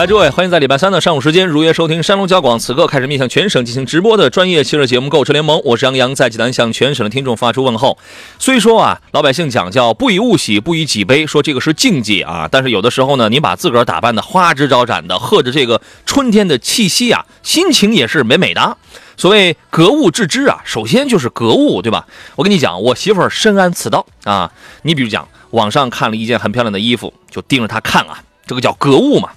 来，诸位，欢迎在礼拜三的上午时间如约收听山东交广此刻开始面向全省进行直播的专业汽车节目《购车联盟》，我是杨洋，在济南向全省的听众发出问候。虽说啊，老百姓讲叫不以物喜，不以己悲，说这个是禁忌啊，但是有的时候呢，你把自个儿打扮的花枝招展的，喝着这个春天的气息啊，心情也是美美的。所谓格物致知啊，首先就是格物，对吧？我跟你讲，我媳妇儿深谙此道啊。你比如讲，网上看了一件很漂亮的衣服，就盯着它看啊，这个叫格物嘛。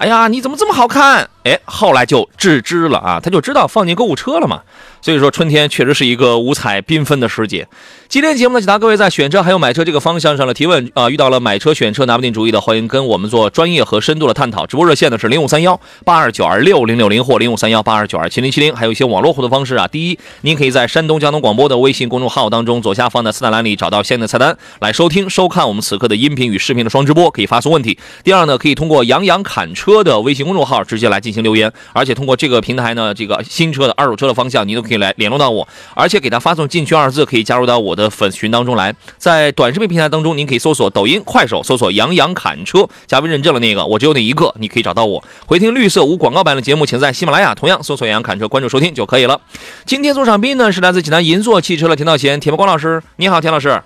哎呀，你怎么这么好看？哎，后来就置之了啊，他就知道放进购物车了嘛。所以说，春天确实是一个五彩缤纷的时节。今天节目呢，解答各位在选车还有买车这个方向上的提问啊、遇到了买车选车拿不定主意的，欢迎跟我们做专业和深度的探讨。直播热线呢是零五三幺八二九二六零六零或零五三幺八二九二七零七零，还有一些网络互动方式啊。第一，您可以在山东交通广播的微信公众号当中左下方的菜单栏里找到相应的菜单来收听收看我们此刻的音频与视频的双直播，可以发送问题。第二呢，可以通过杨洋侃车的微信公众号直接来进行留言，而且通过这个平台呢，这个新车的、二手车的方向，您都可以来联络到我，而且给他发送“进群”二字，可以加入到我的粉丝群当中来。在短视频平台当中，您可以搜索抖音、快手，搜索“杨洋侃车”，加微认证了那个，我只有那一个，你可以找到我。回听绿色无广告版的节目，请在喜马拉雅同样搜索“杨洋侃车”，关注收听就可以了。今天做场宾呢是来自济南银座汽车的田道贤、田伯光老师，你好，田老师。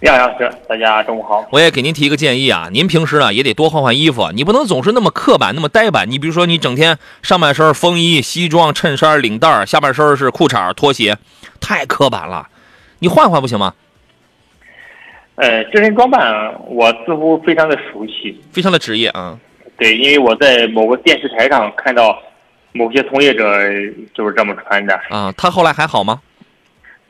杨老师，大家中午好。我也给您提一个建议啊，您平时啊也得多换换衣服，你不能总是那么刻板、那么呆板。你比如说，你整天上半身风衣、西装、衬衫、领带，下半身是裤衩、拖鞋，太刻板了。你换换不行吗？呃，这身装扮我似乎非常的熟悉，非常的职业啊。对，因为我在某个电视台上看到某些从业者就是这么穿的，啊，他后来还好吗？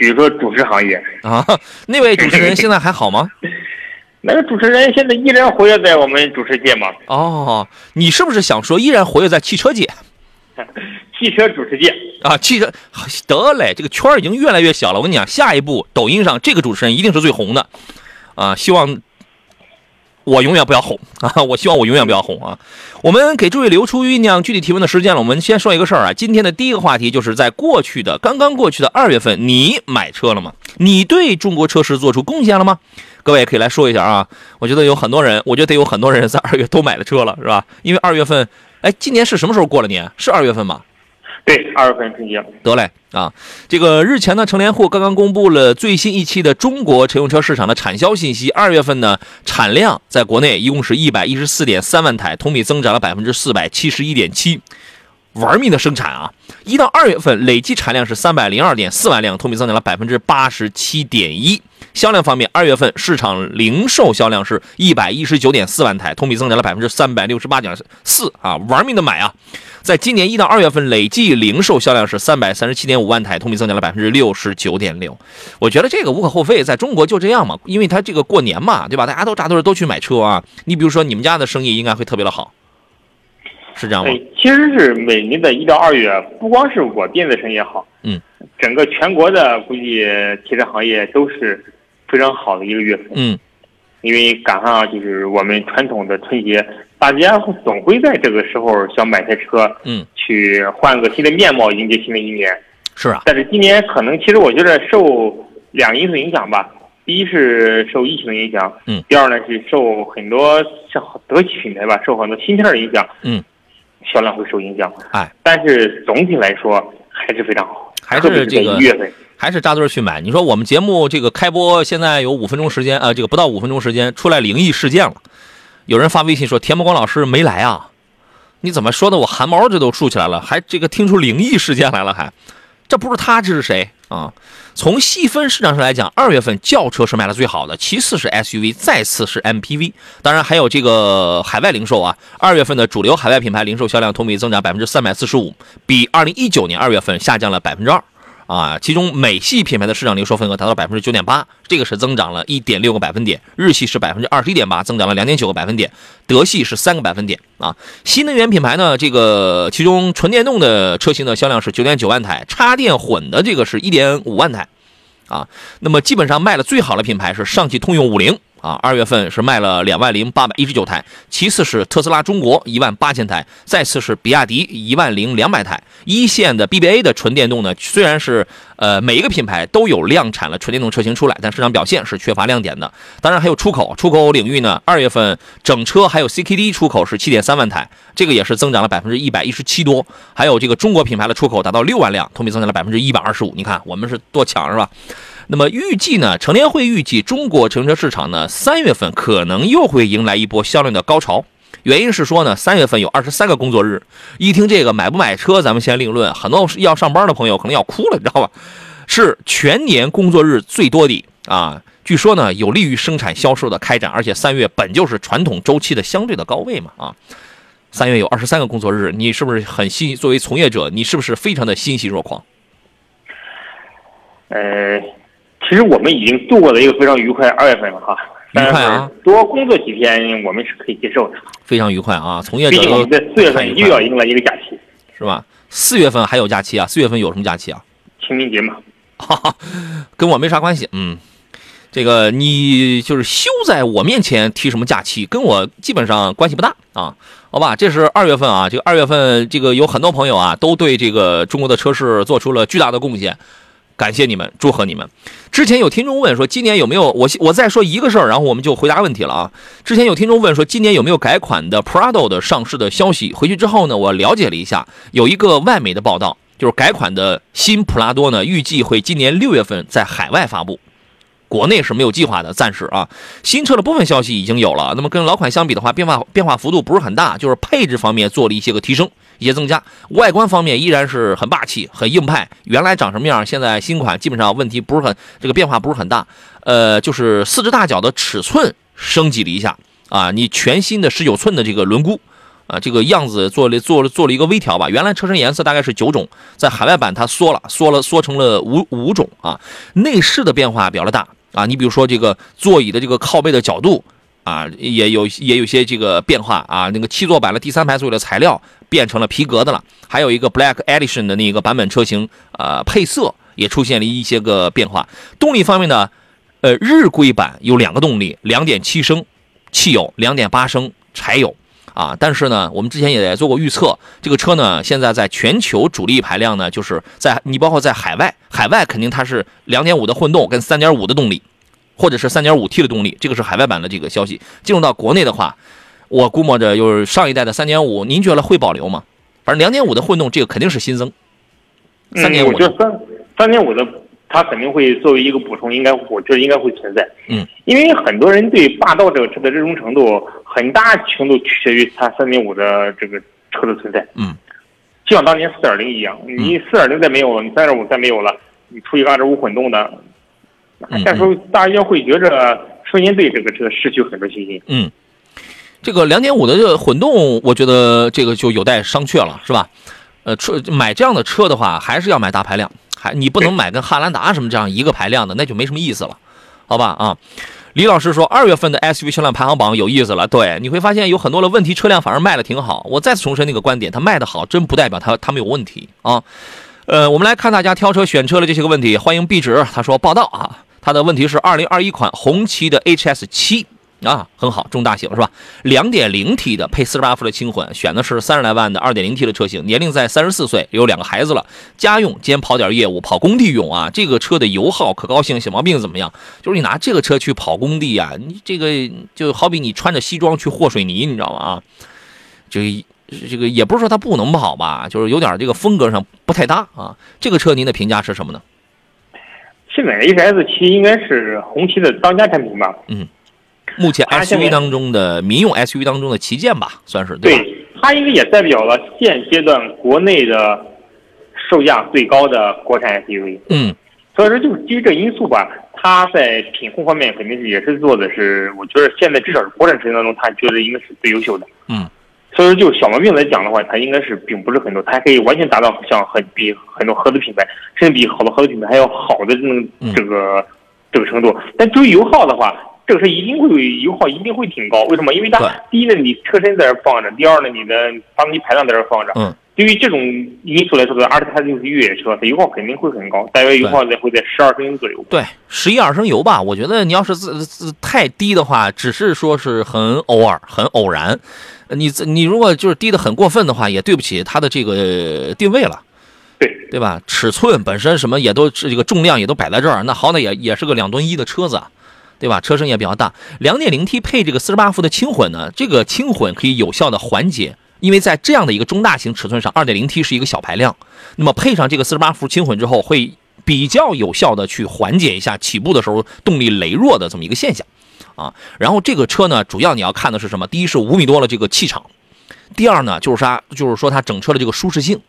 比如说主持行业，啊，那位主持人现在还好吗？那个主持人现在依然活跃在我们主持界嘛，哦，你是不是想说依然活跃在汽车界 汽车主持界。啊？汽车得嘞，这个圈儿已经越来越小了。我跟你讲，下一步抖音上这个主持人一定是最红的啊！希望我永远不要红啊！我希望我永远不要红啊！我们给诸位留出酝酿具体提问的时间了。我们先说一个事儿啊，今天的第一个话题就是在过去的刚刚过去的二月份，你买车了吗？你对中国车市做出贡献了吗？各位可以来说一下啊！我觉得有很多人，我觉得有很多人在二月都买了车了，是吧？因为二月份，哎，今年是什么时候过了年？是二月份吗？对，二月份春节，得嘞啊！这个日前呢，成联户刚刚公布了最新一期的中国乘用车市场的产销信息。二月份呢，产量在国内一共是一百一十四点三万台，同比增长了百分之四百七十一点七，玩命的生产啊！一到二月份累计产量是三百零二点四万辆，同比增长了百分之八十七点一。销量方面，二月份市场零售销量是一百一十九点四万台，同比增长了百分之三百六十八点四啊，玩命的买啊！在今年一到二月份，累计零售销量是三百三十七点五万台，同比增长了百分之六十九点六。我觉得这个无可厚非，在中国就这样嘛，因为它这个过年嘛，对吧？大家都扎堆儿都去买车啊。你比如说你们家的生意应该会特别的好，是这样吗哎？，其实是每年的一到二月，不光是我电子城也好，嗯，整个全国的估计汽车行业都是非常好的一个月份。嗯，因为赶上就是我们传统的春节，大家会总会在这个时候想买台车，嗯，去换个新的面貌迎接新的一年。是啊，但是今年可能，其实我觉得受两个因素影响吧。第一是受疫情的影响，嗯，第二呢是受很多像德系品牌吧，受很多芯片的影响，嗯，销量会受影响。哎，但是总体来说还是非常好，还是这个一月份。还是扎堆儿去买。你说我们节目这个开播现在有五分钟时间啊、呃这个不到五分钟时间出来灵异事件了，有人发微信说田伯光老师没来啊，你怎么说的我汗毛这都竖起来了，还这个听出灵异事件来了还，这不是他这是谁啊？从细分市场上来讲，二月份轿车是卖的最好的，其次是 SUV，再次是 MPV，当然还有这个海外零售啊。二月份的主流海外品牌零售销量同比增长百分之三百四十五，比二零一九年二月份下降了百分之二。啊，其中美系品牌的市场零售份额达到百分之九点八，这个是增长了一点六个百分点；日系是百分之二十一点八，增长了两点九个百分点；德系是三个百分点。啊，新能源品牌呢，这个其中纯电动的车型的销量是九点九万台，插电混的这个是一点五万台。啊，那么基本上卖的最好的品牌是上汽通用五菱。啊，二月份是卖了两万零八百一十九台，其次是特斯拉中国一万八千台，再次是比亚迪一万零两百台。一线的 BBA 的纯电动呢，虽然是呃每一个品牌都有量产了纯电动车型出来，但市场表现是缺乏亮点的。当然还有出口，出口领域呢，二月份整车还有 CKD 出口是七点三万台，这个也是增长了百分之一百一十七多。还有这个中国品牌的出口达到六万辆，同比增长了百分之一百二十五。你看我们是多强是吧？那么预计呢，乘联会预计中国乘车市场呢，三月份可能又会迎来一波销量的高潮。原因是说呢，三月份有二十三个工作日。一听这个买不买车，咱们先另论。很多要上班的朋友可能要哭了，你知道吧？是全年工作日最多的啊。据说呢，有利于生产销售的开展，而且三月本就是传统周期的相对的高位嘛啊。三月有二十三个工作日，你是不是很欣？作为从业者，你是不是非常的欣喜若狂？呃。其实我们已经度过了一个非常愉快二月份了哈，愉快啊，多工作几天我们是可以接受的，非常愉快啊。从业者在四月份又要迎来一个假期，是吧？四月份还有假期啊？四月份有什么假期啊？清明节嘛，哈哈，跟我没啥关系。嗯，这个你就是休在我面前提什么假期，跟我基本上关系不大啊。好吧，这是二月份啊，这个二月份这个有很多朋友啊，都对这个中国的车市做出了巨大的贡献。感谢你们，祝贺你们。之前有听众问说，今年有没有我我再说一个事儿，然后我们就回答问题了啊。之前有听众问说，今年有没有改款的 Prado 的上市的消息？回去之后呢，我了解了一下，有一个外媒的报道，就是改款的新普拉多呢，预计会今年六月份在海外发布。国内是没有计划的，暂时啊。新车的部分消息已经有了，那么跟老款相比的话，变化变化幅度不是很大，就是配置方面做了一些个提升，一些增加。外观方面依然是很霸气、很硬派，原来长什么样，现在新款基本上问题不是很，这个变化不是很大。呃，就是四只大脚的尺寸升级了一下啊，你全新的十九寸的这个轮毂。啊，这个样子做了做了做了一个微调吧。原来车身颜色大概是九种，在海外版它缩了，缩了缩成了五五种啊。内饰的变化比较大啊，你比如说这个座椅的这个靠背的角度啊，也有也有些这个变化啊。那个七座版的第三排座椅的材料变成了皮革的了，还有一个 Black Edition 的那个版本车型，呃，配色也出现了一些个变化。动力方面呢，呃，日规版有两个动力，两点七升汽油，两点八升柴油。啊，但是呢，我们之前也做过预测，这个车呢，现在在全球主力排量呢，就是在你包括在海外，海外肯定它是两点五的混动跟三点五的动力，或者是三点五 T 的动力，这个是海外版的这个消息。进入到国内的话，我估摸着就是上一代的三点五，您觉得会保留吗？反正两点五的混动，这个肯定是新增。三点五，我觉得三三点五的。它肯定会作为一个补充，应该我觉得应该会存在。嗯，因为很多人对霸道这个车的热衷程度，很大程度取决于它三点五的这个车的存在。嗯，就像当年四点零一样，你四点零再没有了，你三点五再没有了，你出一个二点五混动的，那时候大家会觉着瞬间对这个车失去很多信心。嗯，这个两点五的这混动，我觉得这个就有待商榷了，是吧？呃，车买这样的车的话，还是要买大排量。还你不能买跟汉兰达什么这样一个排量的，那就没什么意思了，好吧啊？李老师说二月份的 SUV 销量排行榜有意思了，对，你会发现有很多的问题车辆反而卖的挺好。我再次重申那个观点，它卖的好，真不代表它它们有问题啊。呃，我们来看大家挑车选车的这些个问题，欢迎壁纸，他说报道啊，他的问题是二零二一款红旗的 HS 七。啊，很好，中大型是吧？两点零 T 的配四十八伏的轻混，选的是三十来万的二点零 T 的车型，年龄在三十四岁，有两个孩子了，家用兼跑点业务，跑工地用啊。这个车的油耗、可靠性、小毛病怎么样？就是你拿这个车去跑工地啊，你这个就好比你穿着西装去和水泥，你知道吗？啊，就这个也不是说它不能跑吧，就是有点这个风格上不太搭啊。这个车您的评价是什么呢？现在 H S 七应该是红旗的当家产品吧？嗯。目前 SUV 当中的民用 SUV 当中的旗舰吧，算是对对，它应该也代表了现阶段国内的售价最高的国产 SUV。嗯，所以说，就是基于这因素吧，它在品控方面肯定是也是做的是，我觉得现在至少是国产车型当中，它觉得应该是最优秀的。嗯，所以说，就小毛病来讲的话，它应该是并不是很多，它还可以完全达到像很比很多合资品牌，甚至比好多合资品牌还要好的这种嗯这个、这个程度。但至于油耗的话，这个车一定会油耗一定会挺高，为什么？因为它第一呢，你车身在这放着；第二呢，你的发动机排量在这放着。嗯，对于这种因素来说的，而且它就是越野车，它油耗肯定会很高，大约油耗在会在十二升油左右。对，十一二升油吧，我觉得你要是自自太低的话，只是说是很偶尔、很偶然。呃你自你如果就是低的很过分的话，也对不起它的这个定位了。对，对吧？尺寸本身什么也都这个重量也都摆在这儿，那好歹也也是个两吨一的车子啊，对吧？车身也比较大，两点零 T 配这个四十八伏的轻混呢，这个轻混可以有效的缓解，因为在这样的一个中大型尺寸上，二点零 T 是一个小排量，那么配上这个四十八伏轻混之后，会比较有效的去缓解一下起步的时候动力羸弱的这么一个现象啊。然后这个车呢，主要你要看的是什么？第一是五米多的这个气场，第二呢就是它就是说它整车的这个舒适性。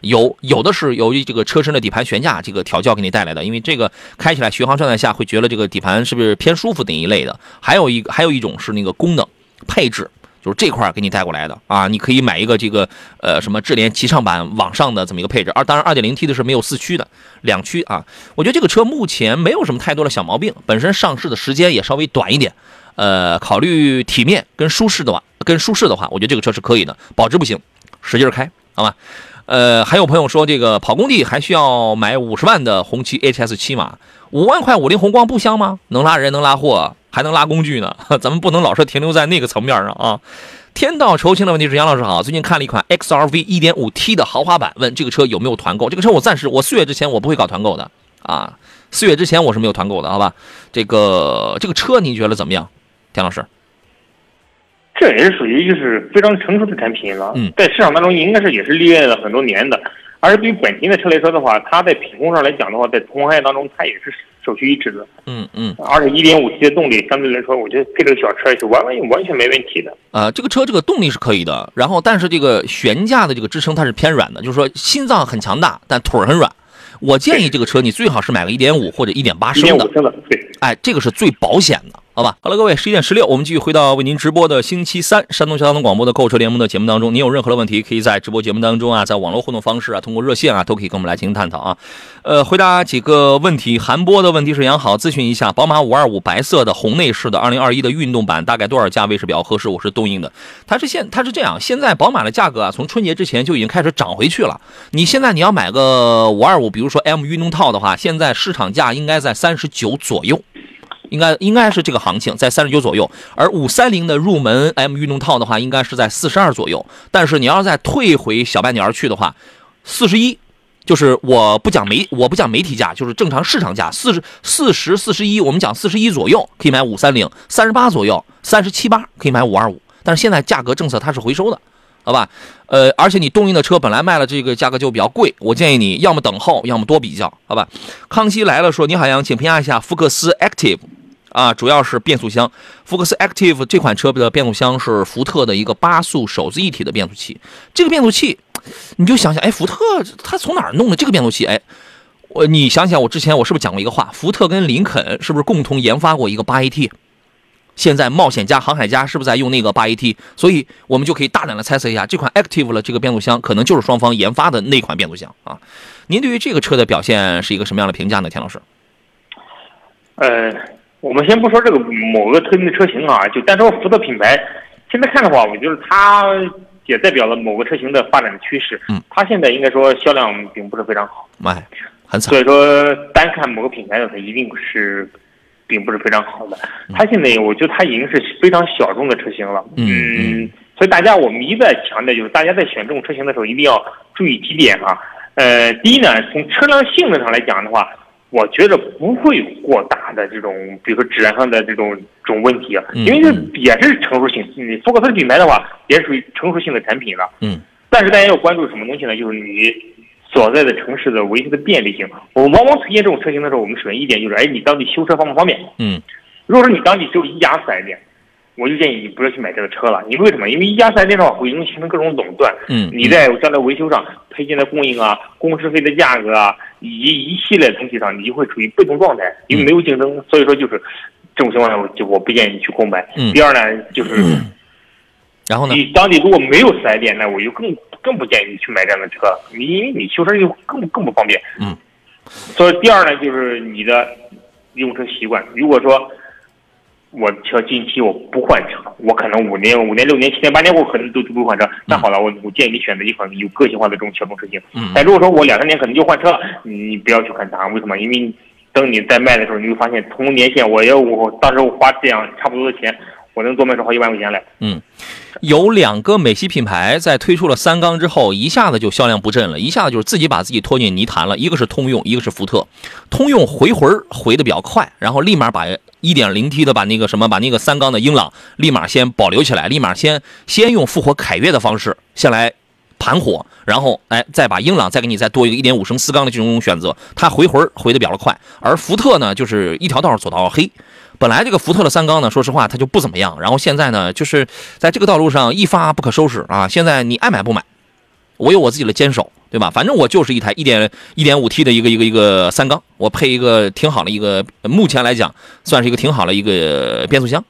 有有的是由于这个车身的底盘悬架这个调教给你带来的，因为这个开起来巡航状态下会觉得这个底盘是不是偏舒服的一类的。还有一个还有一种是那个功能配置，就是这块给你带过来的啊，你可以买一个这个呃什么智联极畅版往上的这么一个配置。而当然二点零 T 的是没有四驱的，两驱啊。我觉得这个车目前没有什么太多的小毛病，本身上市的时间也稍微短一点。呃，考虑体面跟舒适的话，跟舒适的话，我觉得这个车是可以的。保值不行，使劲开，好吧？呃，还有朋友说这个跑工地还需要买五十万的红旗 HS 七吗，五万块五菱宏光不香吗？能拉人，能拉货，还能拉工具呢。咱们不能老是停留在那个层面上啊。天道酬勤的问题是杨老师好，最近看了一款 XRV 1.5T 的豪华版，问这个车有没有团购？这个车我暂时我四月之前我不会搞团购的啊，四月之前我是没有团购的，好吧？这个这个车您觉得怎么样，田老师？这也是属于就是非常成熟的产品了，嗯在市场当中应该是也是历练了很多年的。而对于本田的车来说的话，它在品控上来讲的话，在同行业当中它也是首屈一指的。嗯嗯。而且一点五 T 的动力相对来说，我觉得配这个小车是完完完全没问题的。呃，这个车这个动力是可以的，然后但是这个悬架的这个支撑它是偏软的，就是说心脏很强大，但腿儿很软。我建议这个车你最好是买个一点五或者1.8升的一点五升的，对。哎，这个是最保险的，好吧？好了，各位，十一点十六，我们继续回到为您直播的星期三山东交通广播的购车联盟的节目当中。您有任何的问题，可以在直播节目当中啊，在网络互动方式啊，通过热线啊，都可以跟我们来进行探讨啊。呃，回答几个问题。韩波的问题是：杨好，咨询一下，宝马五二五白色的红内饰的二零二一的运动版，大概多少价位是比较合适？我是东映的。它是现它是这样，现在宝马的价格啊，从春节之前就已经开始涨回去了。你现在你要买个五二五，比如说 M 运动套的话，现在市场价应该在三十九左右。应该应该是这个行情，在三十九左右。而五三零的入门 M 运动套的话，应该是在四十二左右。但是你要再退回小半年去的话，四十一，就是我不讲媒我不讲媒体价，就是正常市场价，四十四十四十一，我们讲四十一左右可以买五三零，三十八左右，三十七八可以买五二五。但是现在价格政策它是回收的。好吧，呃，而且你东营的车本来卖了这个价格就比较贵，我建议你要么等候，要么多比较，好吧？康熙来了说：“你好，杨，请评价一下福克斯 Active，啊，主要是变速箱。福克斯 Active 这款车的变速箱是福特的一个八速手自一体的变速器。这个变速器，你就想想，哎，福特他从哪儿弄的这个变速器？哎，我你想想，我之前我是不是讲过一个话？福特跟林肯是不是共同研发过一个八 AT？现在冒险家、航海家是不是在用那个八 AT？所以我们就可以大胆的猜测一下，这款 Active 的这个变速箱可能就是双方研发的那款变速箱啊。您对于这个车的表现是一个什么样的评价呢，田老师？呃，我们先不说这个某个特定的车型啊，就单说福特品牌，现在看的话，我觉得它也代表了某个车型的发展的趋势。嗯，它现在应该说销量并不是非常好，哎，很惨所。以说单看某个品牌的，它一定是并不是非常好的。它现在我觉得它已经是非常小众的车型了。嗯嗯，所以大家我们一再强调，就是大家在选这种车型的时候，一定要注意几点啊。呃，第一呢，从车辆性能上来讲的话，我觉得不会有过大的这种，比如说质量上的这种这种问题啊，嗯因为这也是成熟性，你福克斯品牌的话，也属于成熟性的产品了。嗯但是大家要关注什么东西呢？就是你所在的城市的维修的便利性。我们往往推荐这种车型的时候，我们首先一点就是，哎，你当地修车方不方便？嗯如果说你当地只有一家四 S 店，我就建议你不要去买这个车了。你为为什么？因为一家四 S 店的话会容易形成各种垄断。嗯你在将来维修上配件的供应啊、工时费的价格啊，以及一系列东西上，你就会处于被动状态，因为没有竞争。所以说就是这种情况下，我就我不建议你去购买。嗯第二呢，就是然后呢？你当地如果没有四 S 店，那我就更更不建议你去买这样的车，你因为你修车就更更不方便。嗯。所以第二呢，就是你的用车习惯。如果说我车近期我不换车，我可能五年、五年、六年、七年、八年我可能都都不会换车。那好了，我我建议你选择一款有个性化的这种小众车型。嗯但如果说我两三年可能就换车了，你你不要去看它，为什么？因为等你再卖的时候，你会发现同年限，我要我当时我花这样差不多的钱，我能多卖出好几万块钱来。嗯有两个美系品牌在推出了三缸之后，一下子就销量不振了，一下子就是自己把自己拖进泥潭了。一个是通用，一个是福特。通用回魂回的比较快，然后立马把 1.0T 的把那个什么把那个三缸的英朗立马先保留起来，立马先先用复活凯越的方式先来盘活，然后哎再把英朗再给你再多一个1.5升四缸的这种选择，它回魂回的比较快。而福特呢，就是一条道走到黑。本来这个福特的三缸呢，说实话它就不怎么样，然后现在呢，就是在这个道路上一发不可收拾啊！现在你爱买不买，我有我自己的坚守，对吧？反正我就是一台一点一点五 T 的一个一个一个三缸，我配一个挺好的一个，目前来讲算是一个挺好的一个变速箱。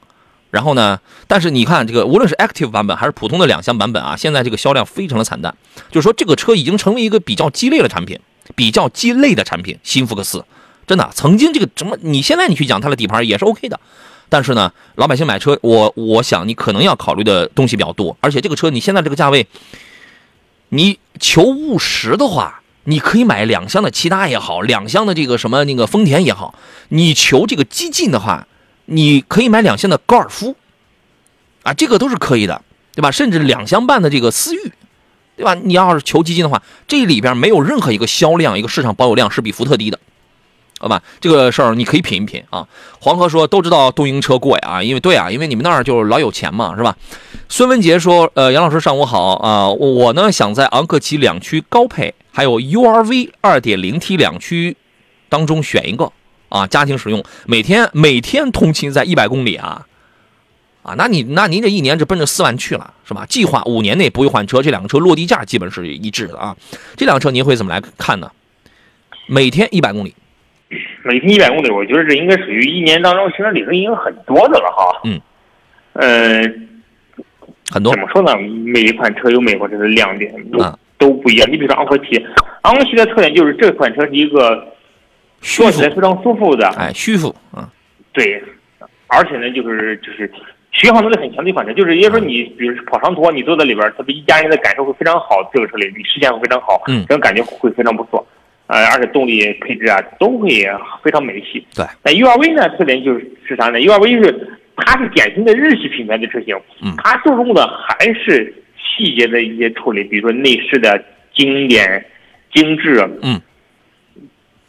然后呢，但是你看这个，无论是 Active 版本还是普通的两厢版本啊，现在这个销量非常的惨淡，就是说这个车已经成为一个比较鸡肋的产品，比较鸡肋的产品。新福克斯，真的曾经这个什么，你现在你去讲它的底盘也是 OK 的，但是呢，老百姓买车，我我想你可能要考虑的东西比较多，而且这个车你现在这个价位，你求务实的话，你可以买两厢的骐达也好，两厢的这个什么那个丰田也好，你求这个激进的话，你可以买两厢的高尔夫，啊，这个都是可以的，对吧？甚至两厢半的这个思域，对吧？你要是求激进的话，这里边没有任何一个销量、一个市场保有量是比福特低的。好吧，这个事儿你可以品一品啊。黄河说都知道东营车贵啊，因为对啊，因为你们那儿就老有钱嘛，是吧？孙文杰说，呃，杨老师上午好啊、我呢想在昂克旗两驱高配还有 URV 2.0T 两驱当中选一个啊，家庭使用，每天每天通勤在一百公里啊。啊，那你那您这一年是奔着四万去了，是吧？计划五年内不会换车，这两个车落地价基本是一致的啊。这辆车您会怎么来看呢？每天一百公里，每天一百公里，我觉得这应该属于一年当中行车里程已经很多的了哈。嗯。呃，很多怎么说呢？每一款车有每一款车的亮点，都啊都不一样。你比如说昂科旗，昂科旗的特点就是这款车是一个坐起来，非常舒服的，哎，舒服啊，对，而且呢，就是就是续航能力很强的一款车，就是也就是说你比如跑长途，你坐在里边儿，特别一家人的感受会非常好，这个车里你视线会非常好，嗯这种感觉会非常不错，呃，而且动力配置啊都会非常美系。对，那 URV 呢，特点就是是啥呢？URV 是它是典型的日系品牌的车型，嗯它注重的还是细节的一些处理，比如说内饰的经典、精致，嗯，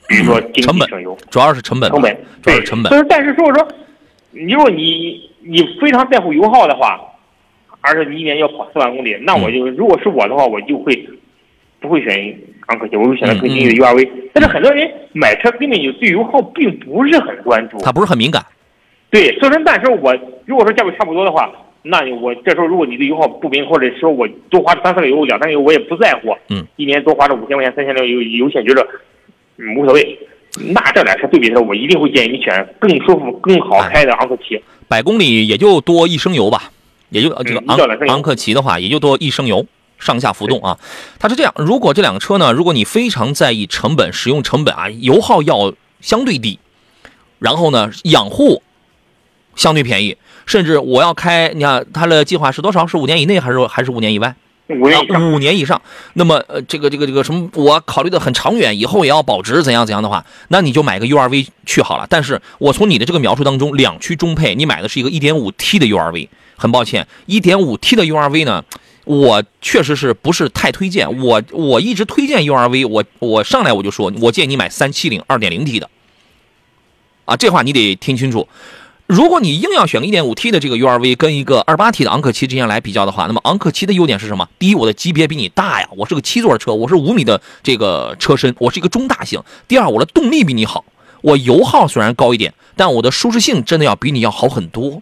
比如说经成本济省油。主要是成本，成本，对主要是成本所。以，但是如果说，你如果你你非常在乎油耗的话，而且你一年要跑四万公里，那我嗯就、如果是我的话，我就会不会选昂科旗，我会选择更新的嗯 URV。但是很多人买车根本就对油耗并不是很关注，他不是很敏感，对，所以说，但是我如果说价位差不多的话，那你我这时候如果你对油耗不明，或者说我多花三四个油、两三个油，我也不在乎，嗯，一年多花这五千块钱、三千的油油钱，觉得嗯无所谓。那这俩车对比的时候，我一定会建议你选更舒服、更好开的昂科旗。百公里也就多一升油吧，也就呃这个昂昂克旗的话，也就多一升油，上下浮动啊。它是这样，如果这两个车呢，如果你非常在意成本、使用成本啊，油耗要相对低，然后呢，养护相对便宜，甚至我要开，你看它的计划是多少？是五年以内还是还是五年以外？五年以上，啊，五年以上。那么呃，这个这个这个什么，我考虑的很长远，以后也要保值，怎样怎样的话，那你就买个 URV 去好了。但是我从你的这个描述当中，两驱中配，你买的是一个 1.5T 的 URV，很抱歉，1.5T 的 URV 呢，我确实是不是太推荐。我我一直推荐 URV，我我上来我就说，我建议你买370 2.0T 的。啊，这话你得听清楚。如果你硬要选个 1.5T 的这个 URV 跟一个 2.8T 的昂克旗之间来比较的话，那么昂克旗的优点是什么？第一，我的级别比你大呀，我是个七座车，我是五米的这个车身，我是一个中大型。第二，我的动力比你好，我油耗虽然高一点，但我的舒适性真的要比你要好很多。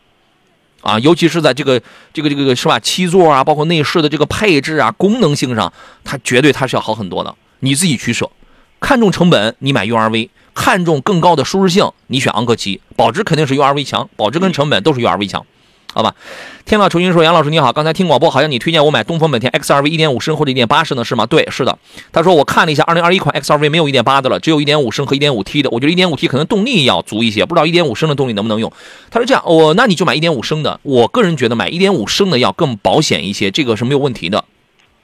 啊，尤其是在这个这个这个是吧，七座啊，包括内饰的这个配置啊、功能性上，它绝对它是要好很多的。你自己取舍，看重成本你买 URV，看重更高的舒适性你选昂科旗，保值肯定是 URV 强，保值跟成本都是 URV 强。好吧，天老重新说，杨老师你好，刚才听广播好像你推荐我买东风本田 XRV 1.5升或者1.8升的是吗？对，是的。他说我看了一下2021款 XRV 没有1.8的了，只有1.5升和 1.5T 的。我觉得 1.5T 可能动力要足一些，不知道1.5升的动力能不能用。他说这样，我那你就买1.5升的。我个人觉得买1.5升的要更保险一些，这个是没有问题的。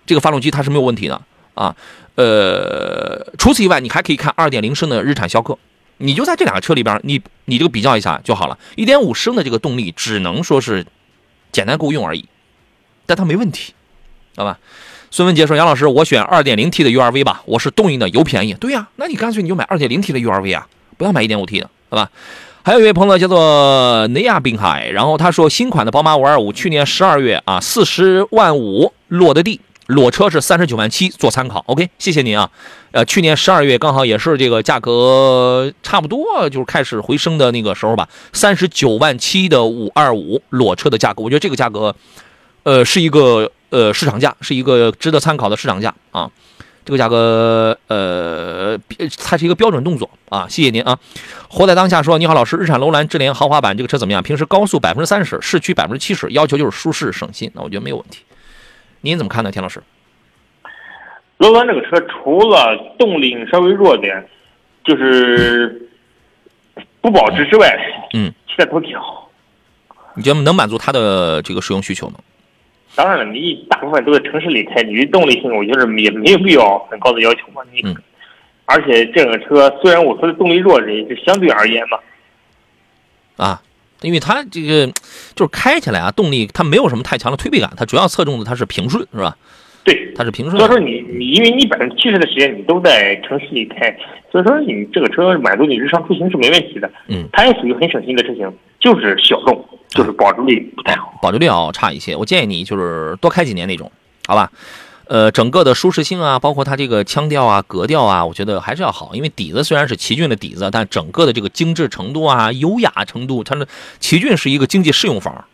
这个发动机它是没有问题的啊。呃，除此以外，你还可以看2.0升的日产逍客。你就在这两个车里边，你你这个比较一下就好了。一点五升的这个动力只能说是简单够用而已，但它没问题，好吧？孙文杰说：“杨老师，我选二点零 T 的 URV 吧，我是动力的，油便宜。对呀，那你干脆你就买二点零 T 的 URV 啊，不要买一点五 T 的，好吧？”还有一位朋友叫做内亚滨海，然后他说新款的宝马五二五去年十二月啊四十万五落的地。裸车是三十九万七，做参考。OK，谢谢您啊。呃，去年十二月刚好也是这个价格差不多就是开始回升的那个时候吧，三十九万七的五二五裸车的价格，我觉得这个价格，呃，是一个呃市场价，是一个值得参考的市场价啊。这个价格，呃，它是一个标准动作啊。谢谢您啊。活在当下说，你好，老师，日产楼兰智联豪华版这个车怎么样？平时高速百分之三十，市区百分之七十，要求就是舒适省心，那我觉得没有问题。您怎么看呢，田老师？楼兰这个车除了动力稍微弱点，就是不保值之外，嗯，其他都挺好。你觉得能满足它的这个使用需求吗？当然了，你大部分都在城市里开，你的动力性我觉得也没有必要很高的要求嘛。你，嗯而且这个车虽然我说的动力弱，也是相对而言嘛。啊，因为它这个就是开起来啊，动力它没有什么太强的推背感，它主要侧重的它是平顺，是吧？对，它是平顺所以说你你因为你百分之七十的时间你都在城市里开，所以说你这个车满足你日常出行是没问题的。嗯，它也属于很省心的车型，就是小众，就是保值率不太好。保值率要差一些。我建议你就是多开几年那种，好吧？呃，整个的舒适性啊，包括它这个腔调啊、格调啊，我觉得还是要好。因为底子虽然是奇骏的底子，但整个的这个精致程度啊、优雅程度，它的奇骏是一个经济适用房，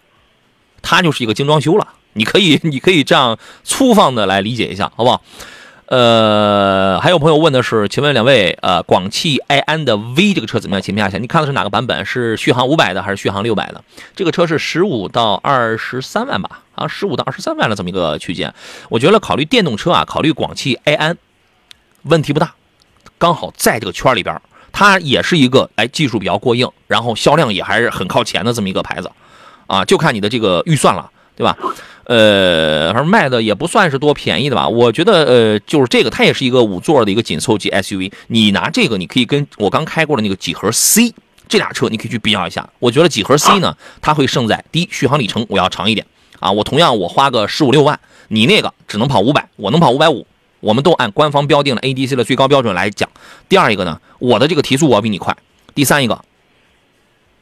它就是一个精装修了。你可以，你可以这样粗放的来理解一下，好不好？呃，还有朋友问的是，请问两位，呃，广汽埃安的 V 这个车怎么样？请评价一下。你看的是哪个版本？是续航五百的还是续航六百的？这个车是十五到二十三万吧？好像十五到二十三万的这么一个区间。我觉得考虑电动车啊，考虑广汽埃安，问题不大，刚好在这个圈里边，它也是一个哎技术比较过硬，然后销量也还是很靠前的这么一个牌子，啊，就看你的这个预算了，对吧？呃，反正卖的也不算是多便宜的吧。我觉得，呃，就是这个，它也是一个五座的一个紧凑级 SUV。你拿这个，你可以跟我刚开过的那个几何 C 这俩车，你可以去比较一下。我觉得几何 C 呢，它会胜在第一，续航里程我要长一点啊。我同样我花个十五六万，你那个只能跑五百，我能跑五百五。我们都按官方标定的 ADC 的最高标准来讲。第二一个呢，我的这个提速我要比你快。第三一个，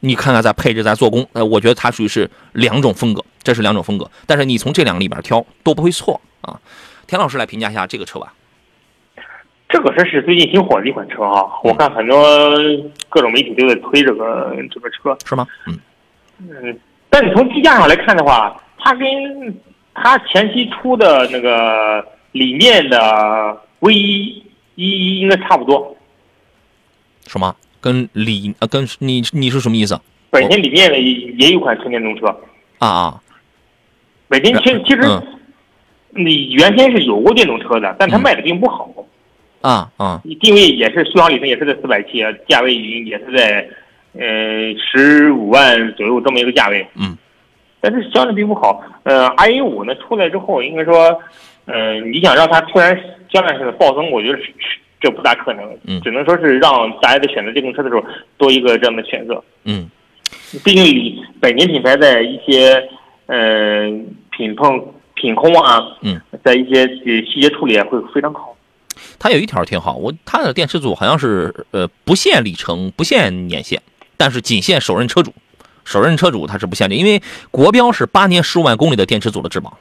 你看看在配置在做工，呃，我觉得它属于是两种风格，这是两种风格。但是你从这两个里边挑都不会错啊。田老师来评价一下这个车吧。这个车是最近挺火的一款车啊，我看很多各种媒体都在推这个这个车。是吗？嗯嗯，但你从机价上来看的话，它跟它前期出的那个里面的 V 一一应该差不多。什么？跟李啊跟你你是什么意思？本田里面的也也有款纯电动车，啊啊本田其实其实嗯你原先是有过电动车的，但它卖的并不好。啊啊定位也是续航里程也是在四百七，价位也是在呃十五万左右这么一个价位。嗯。但是销量并不好。呃，i 五呢出来之后，应该说，呃，你想让它突然销量是暴增，我觉得是是这不大可能。嗯只能说是让大家在选择电动车的时候多一个这样的选择。嗯毕竟以本田品牌在一些呃品控品控啊，嗯，在一些呃细节处理啊会非常好。它有一条挺好，我它的电池组好像是呃不限里程，不限年限，但是仅限首任车主。首任车主它是不限的，因为国标是八年十五万公里的电池组的质保，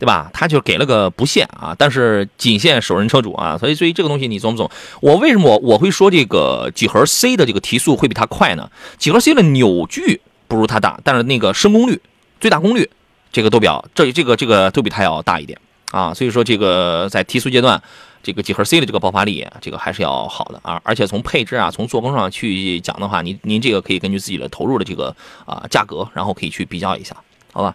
对吧？它就给了个不限啊，但是仅限首任车主啊，所以所以这个东西你懂不懂？我为什么我我会说这个几何 C 的这个提速会比它快呢？几何 C 的扭矩不如它大，但是那个升功率最大功率，这个都比较这这个这个都比它要大一点啊。所以说这个在提速阶段，这个几何 C 的这个爆发力，这个还是要好的啊。而且从配置啊，从做工上去讲的话，您您这个可以根据自己的投入的这个啊价格，然后可以去比较一下，好吧？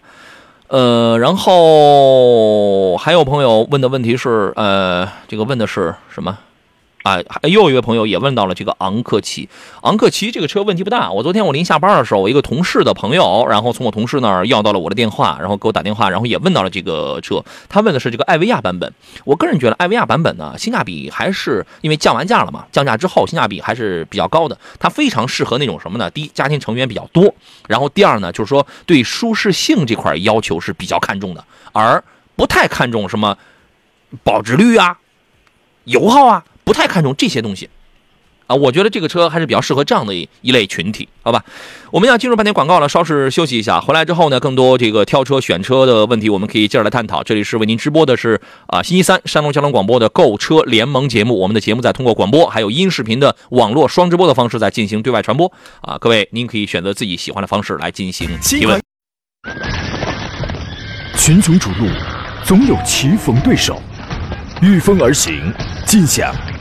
呃，然后还有朋友问的问题是，呃，这个问的是什么？啊，又一位朋友也问到了这个昂克旗。昂克旗这个车问题不大。我昨天我临下班的时候，我一个同事的朋友，然后从我同事那儿要到了我的电话，然后给我打电话，然后也问到了这个车。他问的是这个艾维亚版本。我个人觉得艾维亚版本呢，性价比还是因为降完价了嘛，降价之后性价比还是比较高的。它非常适合那种什么呢？第一，家庭成员比较多；然后第二呢，就是说对舒适性这块要求是比较看重的，而不太看重什么保值率啊、油耗啊。不太看重这些东西，啊，我觉得这个车还是比较适合这样的一一类群体，好吧？我们要进入半天广告了，稍事休息一下，回来之后呢，更多这个挑车选车的问题，我们可以接着来探讨。这里是为您直播的是啊，星期三山东交通广播的购车联盟节目，我们的节目在通过广播还有音视频的网络双直播的方式在进行对外传播啊，各位您可以选择自己喜欢的方式来进行提问。群雄逐鹿，总有棋逢对手，御风而行，尽享。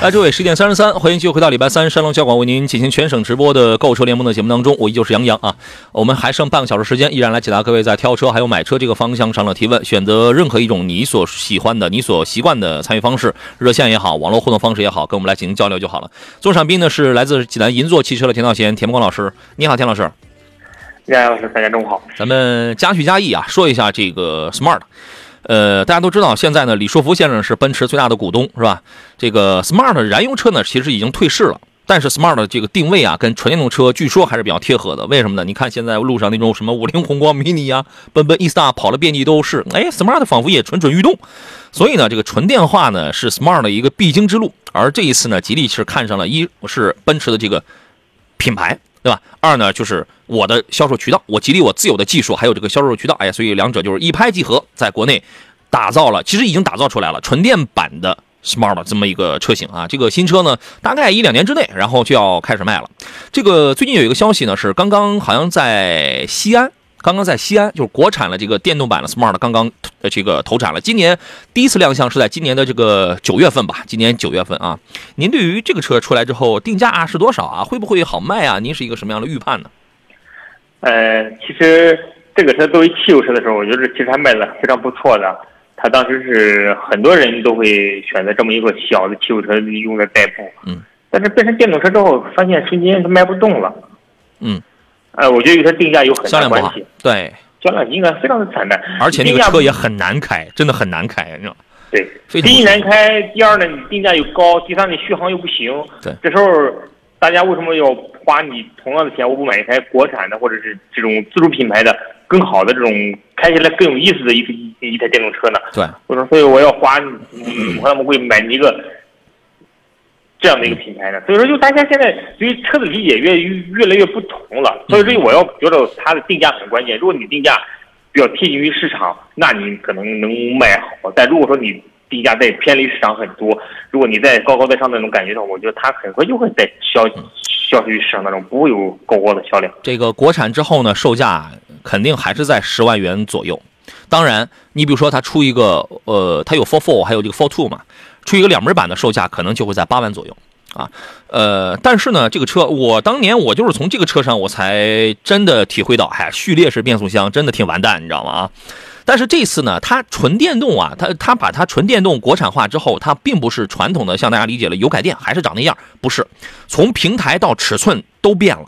来，诸位，十点三十三，欢迎继续回到礼拜三山东交广为您进行全省直播的购车联盟的节目当中，我依旧是杨洋啊。我们还剩半个小时时间，依然来解答各位在挑车还有买车这个方向上的提问。选择任何一种你所喜欢的、你所习惯的参与方式，热线也好，网络互动方式也好，跟我们来进行交流就好了。座上宾呢是来自济南银座汽车的田道贤、田光老师，你好，田老师。杨老师，大家中午好。咱们加叙加意啊，说一下这个 Smart。呃，大家都知道，现在呢，李书福先生是奔驰最大的股东，是吧？这个 Smart 燃油车呢，其实已经退市了，但是 Smart 的这个定位啊，跟纯电动车据说还是比较贴合的。为什么呢？你看现在路上那种什么五菱宏光 mini 啊，奔奔 E-Star 跑的遍地都是，哎，Smart 仿佛也蠢蠢欲动。所以呢，这个纯电化呢是 Smart 的一个必经之路。而这一次呢，吉利是看上了一是奔驰的这个品牌。对吧？二呢，就是我的销售渠道，我吉利我自有的技术，还有这个销售渠道，哎呀，所以两者就是一拍即合，在国内打造了，其实已经打造出来了纯电版的 Smart 这么一个车型啊。这个新车呢，大概一两年之内，然后就要开始卖了。这个最近有一个消息呢，是刚刚好像在西安。刚刚在西安，就是国产的这个电动版的 Smart 刚刚呃这个投产了。今年第一次亮相是在今年的这个九月份吧？今年九月份啊。您对于这个车出来之后定价是多少啊？会不会好卖啊？您是一个什么样的预判呢？呃，其实这个车作为汽油车的时候，我觉得其实还卖的非常不错的。它当时是很多人都会选择这么一个小的汽油车用来代步。嗯。但是变成电动车之后，发现瞬间它卖不动了。嗯。呃，我觉得与它定价有很大关系。对，销量应该非常的惨淡，而且那个车也很难开，真的很难开，你知道吗？对，第一难开，第二呢，你定价又高，第三你续航又不行。对，这时候大家为什么要花你同样的钱，我不买一台国产的或者是这种自主品牌的更好的这种开起来更有意思的一一台电动车呢？对，我说，所以我要花，我他们会买一个。这样的一个品牌呢，所以说就大家现在对于车的理解越越越来越不同了，所以说我要觉得它的定价很关键。如果你定价比较贴近于市场，那你可能能卖好；但如果说你定价在偏离市场很多，如果你在高高在上那种感觉上，我觉得它很快就会在销销售于市场当中，不会有高高的销量。这个国产之后呢，售价肯定还是在十万元左右。当然，你比如说它出一个呃，它有 Four Four，还有这个 Four Two 嘛。出一个两门版的售价可能就会在八万左右啊，呃，但是呢，这个车我当年我就是从这个车上我才真的体会到，哎，序列式变速箱真的挺完蛋，你知道吗？啊，但是这次呢，它纯电动啊，它它把它纯电动国产化之后，它并不是传统的像大家理解的油改电，还是长那样，不是，从平台到尺寸都变了，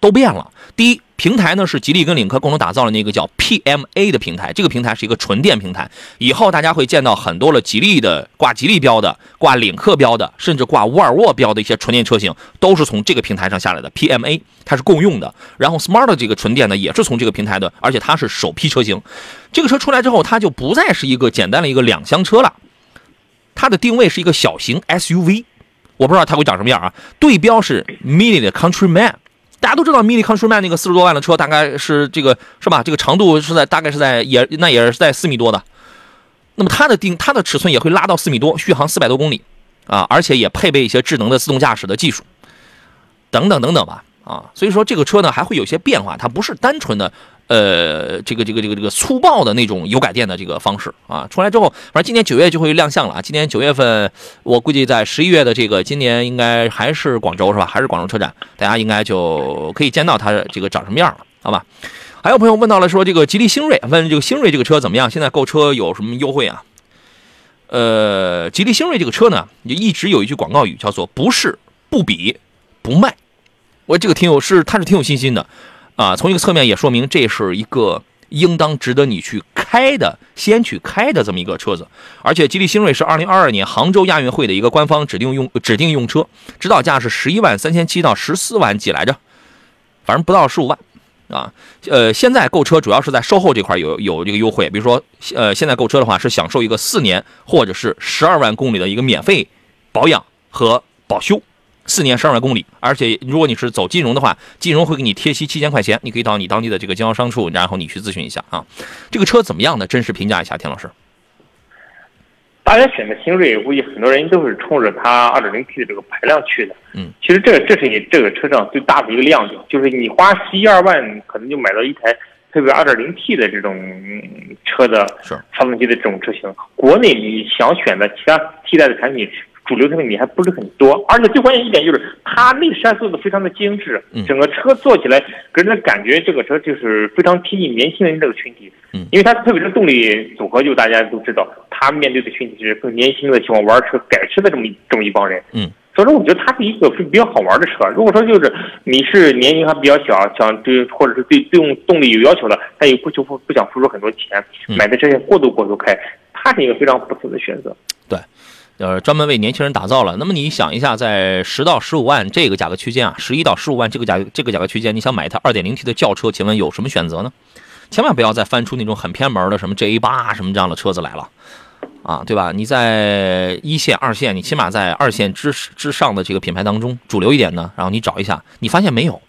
都变了。第一。平台呢是吉利跟领克共同打造的那个叫 PMA 的平台，这个平台是一个纯电平台。以后大家会见到很多了吉利的挂吉利标的、挂领克标的，甚至挂沃尔沃标的一些纯电车型，都是从这个平台上下来的 PMA，它是共用的。然后 Smart 的这个纯电呢，也是从这个平台的，而且它是首批车型。这个车出来之后，它就不再是一个简单的一个两厢车了，它的定位是一个小型 SUV。我不知道它会长什么样啊？对标是 Mini 的 Countryman。大家都知道 Mini Countryman 那个四十多万的车，大概是这个是吧？这个长度是在大概是在也那也是在四米多的。那么它的定它的尺寸也会拉到四米多，续航四百多公里啊，而且也配备一些智能的自动驾驶的技术，等等等等吧啊。所以说这个车呢还会有些变化，它不是单纯的呃这个这个这个这个粗暴的那种油改电的这个方式啊。出来之后，反正今年九月就会亮相了啊。今年九月份，我估计在十一月的这个今年应该还是广州是吧？还是广州车展，大家应该就可以见到它这个长什么样了，好吧？还有朋友问到了说这个吉利星瑞，问这个星瑞这个车怎么样？现在购车有什么优惠啊？呃，吉利星瑞这个车呢，就一直有一句广告语叫做“不是不比不卖”，我这个挺有是他是挺有信心的啊。从一个侧面也说明这是一个应当值得你去开的，先去开的这么一个车子。而且吉利星瑞是2022年杭州亚运会的一个官方指定用指定用车，指导价是十一万三千七到十四万几来着，反正不到十五万。啊，呃，现在购车主要是在售后这块有有这个优惠，比如说，呃，现在购车的话是享受一个四年或者是十二万公里的一个免费保养和保修，四年十二万公里，而且如果你是走金融的话，金融会给你贴息七千块钱，你可以到你当地的这个经销商处，然后你去咨询一下啊。这个车怎么样呢？真实评价一下，田老师。大家选的星锐，估计很多人都是冲着它 2.0T 的这个排量去的。嗯，其实这这是你这个车上最大的一个亮点，就是你花十一二万，可能就买到一台配备 2.0T 的这种车的是发动机的这种车型。国内你想选的其他替代的产品，主流产品还不是很多，而且最关键一点就是它内饰做的非常的精致，嗯整个车坐起来给人的感觉，这个车就是非常贴近年轻人这个群体。嗯因为它特别是动力组合，就大家都知道，它面对的群体是更年轻的，喜欢玩车、改车的这么一这么一帮人。嗯，所以说我觉得它是一个比较好玩的车。如果说就是你是年龄还比较小，想对或者是对对用动力有要求的，但又不求付不想付出很多钱，嗯买的这些过渡过渡开，它是一个非常不错的选择。呃，专门为年轻人打造了。那么你想一下，在十到十五万这个价格区间啊，十一到十五万这个价这个价格区间，你想买一台二点零 T 的轿车，请问有什么选择呢？千万不要再翻出那种很偏门的什么 J 八什么这样的车子来了，啊，对吧？你在一线、二线，你起码在二线之之上的这个品牌当中，主流一点呢，然后你找一下，你发现没有？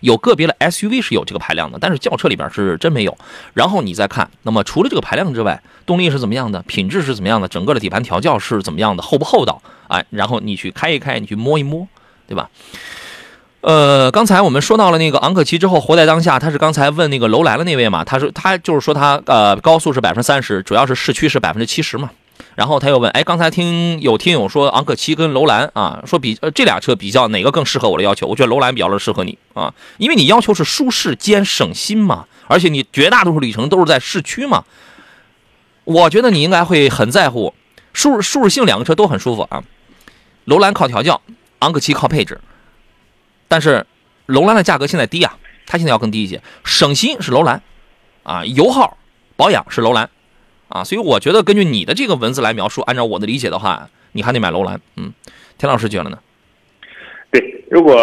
有个别的 SUV 是有这个排量的，但是轿车里边是真没有。然后你再看，那么除了这个排量之外，动力是怎么样的，品质是怎么样的，整个的底盘调教是怎么样的，厚不厚道？哎，然后你去开一开，你去摸一摸，对吧？呃，刚才我们说到了那个昂克旗之后，活在当下，他是刚才问那个楼兰的那位嘛，他说他就是说他呃高速是百分之三十，主要是市区是百分之七十嘛。然后他又问，哎，刚才听有听友说昂克旗跟楼兰啊，说比呃这俩车比较哪个更适合我的要求？我觉得楼兰比较适合你啊，因为你要求是舒适兼省心嘛，而且你绝大多数里程都是在市区嘛。我觉得你应该会很在乎舒舒适性，两个车都很舒服啊。楼兰靠调教，昂克旗靠配置，但是楼兰的价格现在低啊，它现在要更低一些。省心是楼兰，啊，油耗保养是楼兰，啊，所以我觉得根据你的这个文字来描述，按照我的理解的话，你还得买楼兰。嗯，田老师觉得呢？对，如果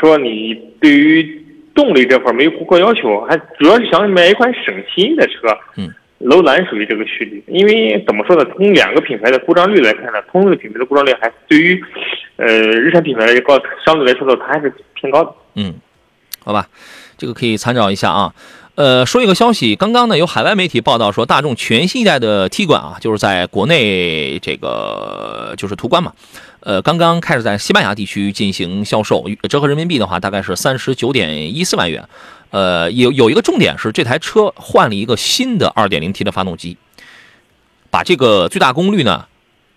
说你对于动力这块没有过高要求，还主要是想买一款省心的车，嗯，楼兰属于这个序列。因为怎么说呢，从两个品牌的故障率来看呢，同一个品牌的故障率还对于呃日产品牌来高，相对来说呢，它还是偏高的。嗯，好吧，这个可以参照一下啊。呃，说一个消息，刚刚呢有海外媒体报道说，大众全新一代的 T 管啊，就是在国内这个就是途观嘛，呃，刚刚开始在西班牙地区进行销售，折合人民币的话大概是三十九点一四万元。呃，有有一个重点是，这台车换了一个新的 2.0T 的发动机，把这个最大功率呢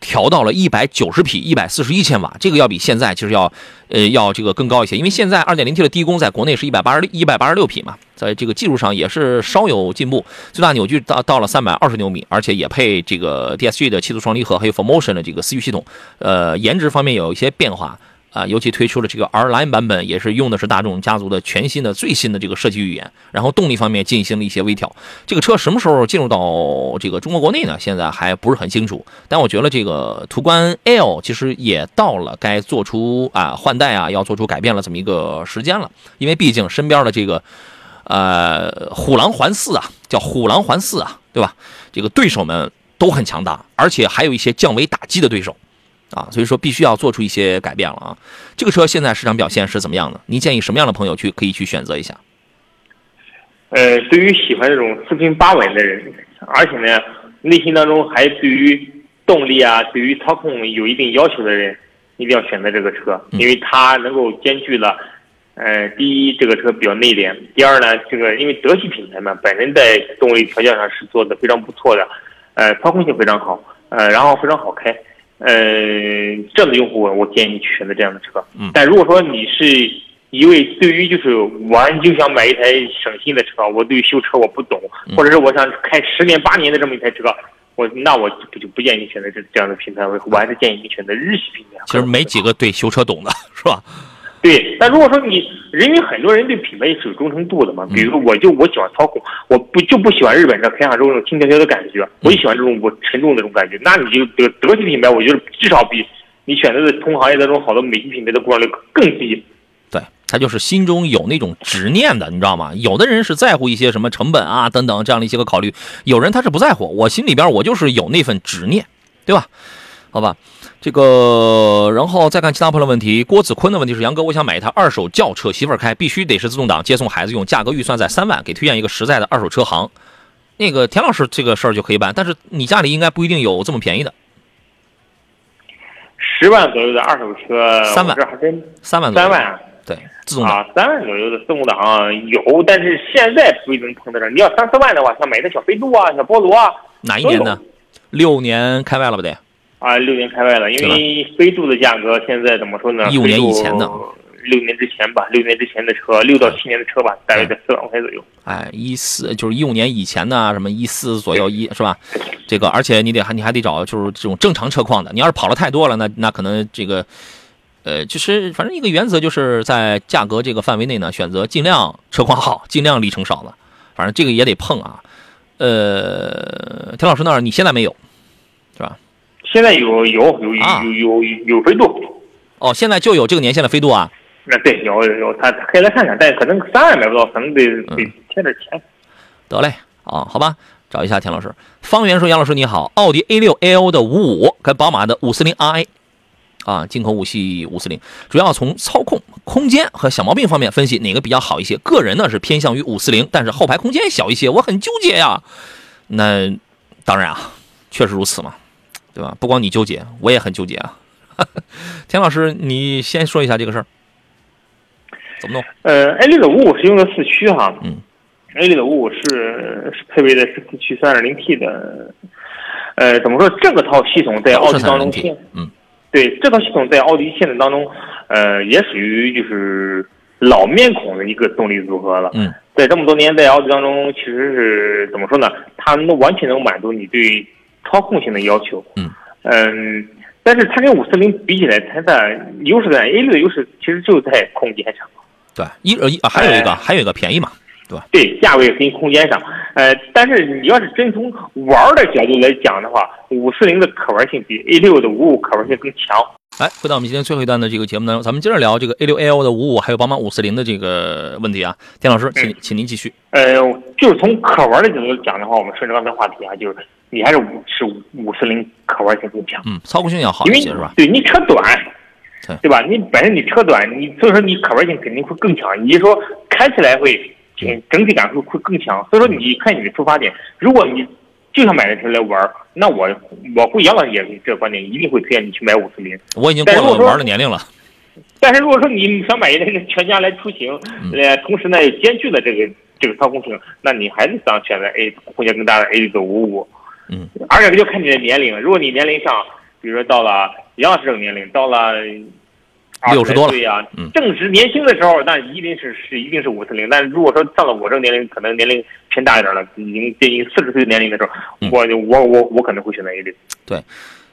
调到了一百九十匹，一百四十一千瓦，这个要比现在其实要呃要这个更高一些，因为现在二点零 T 的低功在国内是一百八十一百八十六匹嘛，在这个技术上也是稍有进步，最大扭矩到到了三百二十牛米，而且也配这个 DSG 的七速双离合，还有 For Motion 的这个思域系统，呃，颜值方面有一些变化。啊，尤其推出了这个 R Line 版本，也是用的是大众家族的全新的、最新的这个设计语言。然后动力方面进行了一些微调。这个车什么时候进入到这个中国国内呢？现在还不是很清楚。但我觉得这个途观 L 其实也到了该做出啊换代啊，要做出改变了这么一个时间了。因为毕竟身边的这个呃虎狼环四啊，叫虎狼环四啊，对吧？这个对手们都很强大，而且还有一些降维打击的对手。啊，所以说必须要做出一些改变了啊！这个车现在市场表现是怎么样的？您建议什么样的朋友去可以去选择一下？呃，对于喜欢这种四平八稳的人，而且呢，内心当中还对于动力啊、对于操控有一定要求的人，一定要选择这个车，因为它能够兼具了，呃，第一，这个车比较内敛；第二呢，这个因为德系品牌嘛，本身在动力调教上是做的非常不错的，呃，操控性非常好，呃，然后非常好开。呃，这样的用户，我建议你去选择这样的车。嗯，但如果说你是一位对于就是玩就想买一台省心的车，我对于修车我不懂，或者是我想开十年八年的这么一台车，我那我就就不建议你选择这这样的平台，我我还是建议你选择日系品牌。其实没几个对修车懂的，是吧？对，但如果说你，因为很多人对品牌也是有忠诚度的嘛。比如说，我就我喜欢操控，我不就不喜欢日本车开上之后那种轻飘飘的感觉，我就喜欢这种我沉重的这种感觉。那你就德德系品牌，我觉得至少比你选择的同行业当中好多美系品牌的故障率更低。对他就是心中有那种执念的，你知道吗？有的人是在乎一些什么成本啊等等这样的一些个考虑，有人他是不在乎。我心里边我就是有那份执念，对吧？好吧。这个，然后再看其他朋友的问题。郭子坤的问题是：杨哥，我想买一台二手轿车，媳妇儿开，必须得是自动挡，接送孩子用，价格预算在三万，给推荐一个实在的二手车行。那个田老师，这个事儿就可以办，但是你家里应该不一定有这么便宜的。十万左右的二手车，三万，这还真三万，三万，对，自动挡啊，三万左右的自动挡有，但是现在不一定碰得上。你要三四万的话，像买个小飞度啊，小菠萝啊，哪一年的？六年开外了吧得？啊，六年开外了，因为飞度的价格现在怎么说呢？一五年以前的，六年之前吧，六年之前的车，六到七年的车吧，大约在四万块左右。哎，一四就是一五年以前的，什么一四左右一是吧？这个，而且你得还你还得找就是这种正常车况的，你要是跑了太多了，那那可能这个，呃，就是反正一个原则就是在价格这个范围内呢，选择尽量车况好、尽量里程少的，反正这个也得碰啊。呃，田老师那儿你现在没有？现在有有有有有有飞度，哦，现在就有这个年限的飞度啊？那对，有有，他可以来看看，但可能三万买不到，可能得得添点钱。得嘞，啊，好吧，找一下田老师。方圆说：“杨老师你好，奥迪 A 六 L 的五五跟宝马的五四零 i，啊，进口五系五四零，主要从操控、空间和小毛病方面分析哪个比较好一些。个人呢是偏向于五四零，但是后排空间小一些，我很纠结呀。那当然啊，确实如此嘛。”对吧？不光你纠结，我也很纠结啊。田老师，你先说一下这个事儿，怎么弄？呃，A 六的五五是用的四驱哈，嗯，A 六的五五是是配备的是四驱三点零 T 的。呃，怎么说？这个套系统在奥迪当中，嗯，对，这套系统在奥迪现在当中，呃，也属于就是老面孔的一个动力组合了。嗯，在这么多年在奥迪当中，其实是怎么说呢？它能完全能满足你对。操控性的要求，嗯嗯，但是它跟五四零比起来，它的优势在 A 六的优势其实就在空间上。对，一呃一还有一个还有一个便宜嘛，对吧？对，价位跟空间上，呃，但是你要是真从玩的角度来讲的话，五四零的可玩性比 A 六的五五可玩性更强。来，回到我们今天最后一段的这个节目当中，咱们接着聊这个 A 六 L 的五五，还有宝马五四零的这个问题啊。田老师，请请您继续。呃，就是从可玩的角度讲的话，我们顺着刚才话题啊，就是你还是五是五四零可玩性更强，嗯，操控性要好一些是吧？对你车短，对吧？你本身你车短，你所以说你可玩性肯定会更强，你说开起来会整体感受会更强。所以说你看你的出发点，如果你就想买这车来玩那我我会杨老师这个观点，一定会推荐你去买五四零。我已经过了玩的年龄了。但是如果说你想买一个全家来出行，呃，同时呢也兼具了这个这个操控性，那你还是想选择 A 空间更大的 A 九五五。嗯。而且就看你的年龄，如果你年龄上，比如说到了杨老师这个年龄，到了六十多岁啊，正值年轻的时候，那一定是是一定是五四零。但如果说到了我这个年龄，可能年龄偏大一点了，已经接近四十岁的年龄的时候，我我我我可能会选择 A 六。对。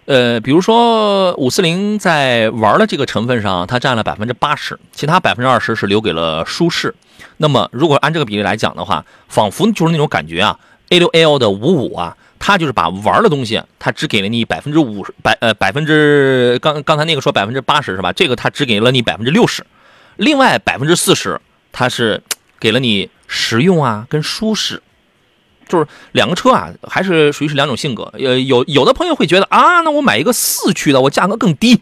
呃，比如说五四零在玩的这个成分上，它占了百分之八十，其他百分之二十是留给了舒适。那么如果按这个比例来讲的话，仿佛就是那种感觉啊，A 六 L 的五五啊，他就是把玩的东西，他只给了你百分之五十百呃百分之刚刚才那个说百分之八十是吧？这个他只给了你百分之六十，另外百分之四十他是给了你实用啊跟舒适。就是两个车啊，还是属于是两种性格。呃，有有的朋友会觉得啊，那我买一个四驱的，我价格更低，